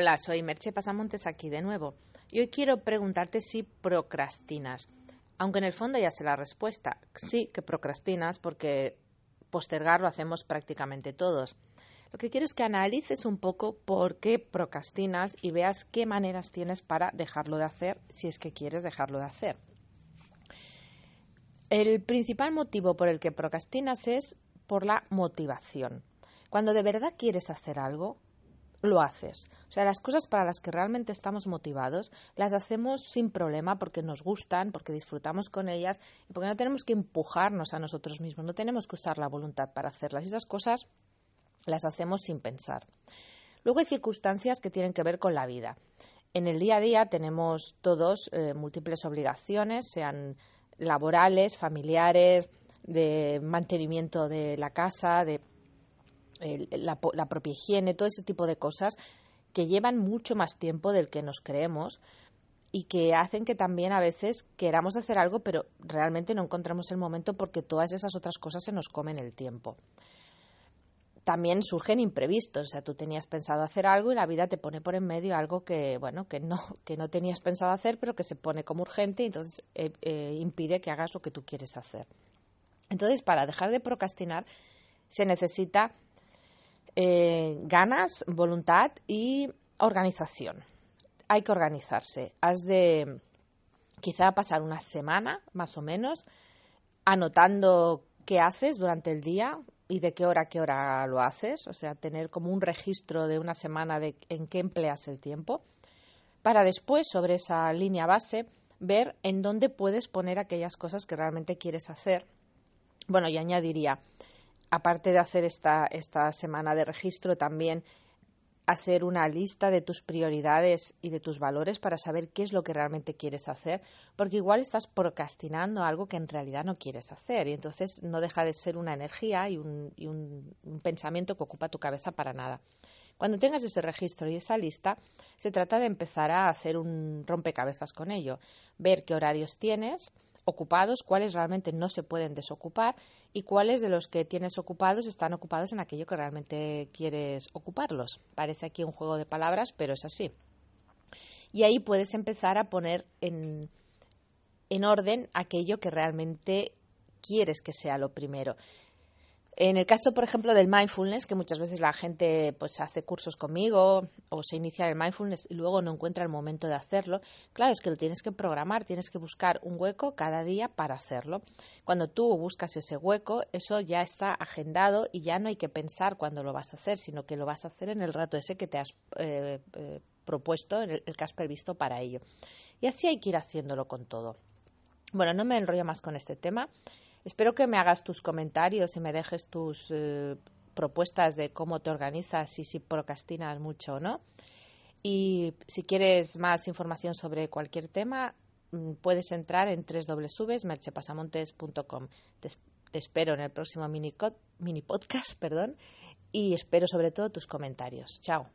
Hola, soy Merche Pasamontes aquí de nuevo. Y hoy quiero preguntarte si procrastinas. Aunque en el fondo ya sé la respuesta. Sí que procrastinas porque postergar lo hacemos prácticamente todos. Lo que quiero es que analices un poco por qué procrastinas y veas qué maneras tienes para dejarlo de hacer si es que quieres dejarlo de hacer. El principal motivo por el que procrastinas es por la motivación. Cuando de verdad quieres hacer algo, lo haces. O sea, las cosas para las que realmente estamos motivados las hacemos sin problema porque nos gustan, porque disfrutamos con ellas y porque no tenemos que empujarnos a nosotros mismos, no tenemos que usar la voluntad para hacerlas. Esas cosas las hacemos sin pensar. Luego hay circunstancias que tienen que ver con la vida. En el día a día tenemos todos eh, múltiples obligaciones, sean laborales, familiares, de mantenimiento de la casa, de la, la propia higiene, todo ese tipo de cosas que llevan mucho más tiempo del que nos creemos y que hacen que también a veces queramos hacer algo, pero realmente no encontramos el momento porque todas esas otras cosas se nos comen el tiempo. También surgen imprevistos, o sea, tú tenías pensado hacer algo y la vida te pone por en medio algo que, bueno, que no, que no tenías pensado hacer, pero que se pone como urgente y entonces eh, eh, impide que hagas lo que tú quieres hacer. Entonces, para dejar de procrastinar, se necesita eh, ganas, voluntad y organización. Hay que organizarse. Has de quizá pasar una semana, más o menos, anotando qué haces durante el día y de qué hora a qué hora lo haces, o sea, tener como un registro de una semana de en qué empleas el tiempo, para después, sobre esa línea base, ver en dónde puedes poner aquellas cosas que realmente quieres hacer. Bueno, y añadiría, aparte de hacer esta, esta semana de registro, también hacer una lista de tus prioridades y de tus valores para saber qué es lo que realmente quieres hacer, porque igual estás procrastinando algo que en realidad no quieres hacer y entonces no deja de ser una energía y un, un pensamiento que ocupa tu cabeza para nada. Cuando tengas ese registro y esa lista, se trata de empezar a hacer un rompecabezas con ello, ver qué horarios tienes, ocupados, cuáles realmente no se pueden desocupar y cuáles de los que tienes ocupados están ocupados en aquello que realmente quieres ocuparlos. Parece aquí un juego de palabras, pero es así. Y ahí puedes empezar a poner en, en orden aquello que realmente quieres que sea lo primero. En el caso, por ejemplo, del mindfulness, que muchas veces la gente pues hace cursos conmigo o se inicia en el mindfulness y luego no encuentra el momento de hacerlo, claro, es que lo tienes que programar, tienes que buscar un hueco cada día para hacerlo. Cuando tú buscas ese hueco, eso ya está agendado y ya no hay que pensar cuándo lo vas a hacer, sino que lo vas a hacer en el rato ese que te has eh, eh, propuesto, el, el que has previsto para ello. Y así hay que ir haciéndolo con todo. Bueno, no me enrollo más con este tema. Espero que me hagas tus comentarios y me dejes tus eh, propuestas de cómo te organizas y si procrastinas mucho o no. Y si quieres más información sobre cualquier tema, mm, puedes entrar en www.merchepasamontes.com. Te, te espero en el próximo mini, mini podcast, perdón, y espero sobre todo tus comentarios. Chao.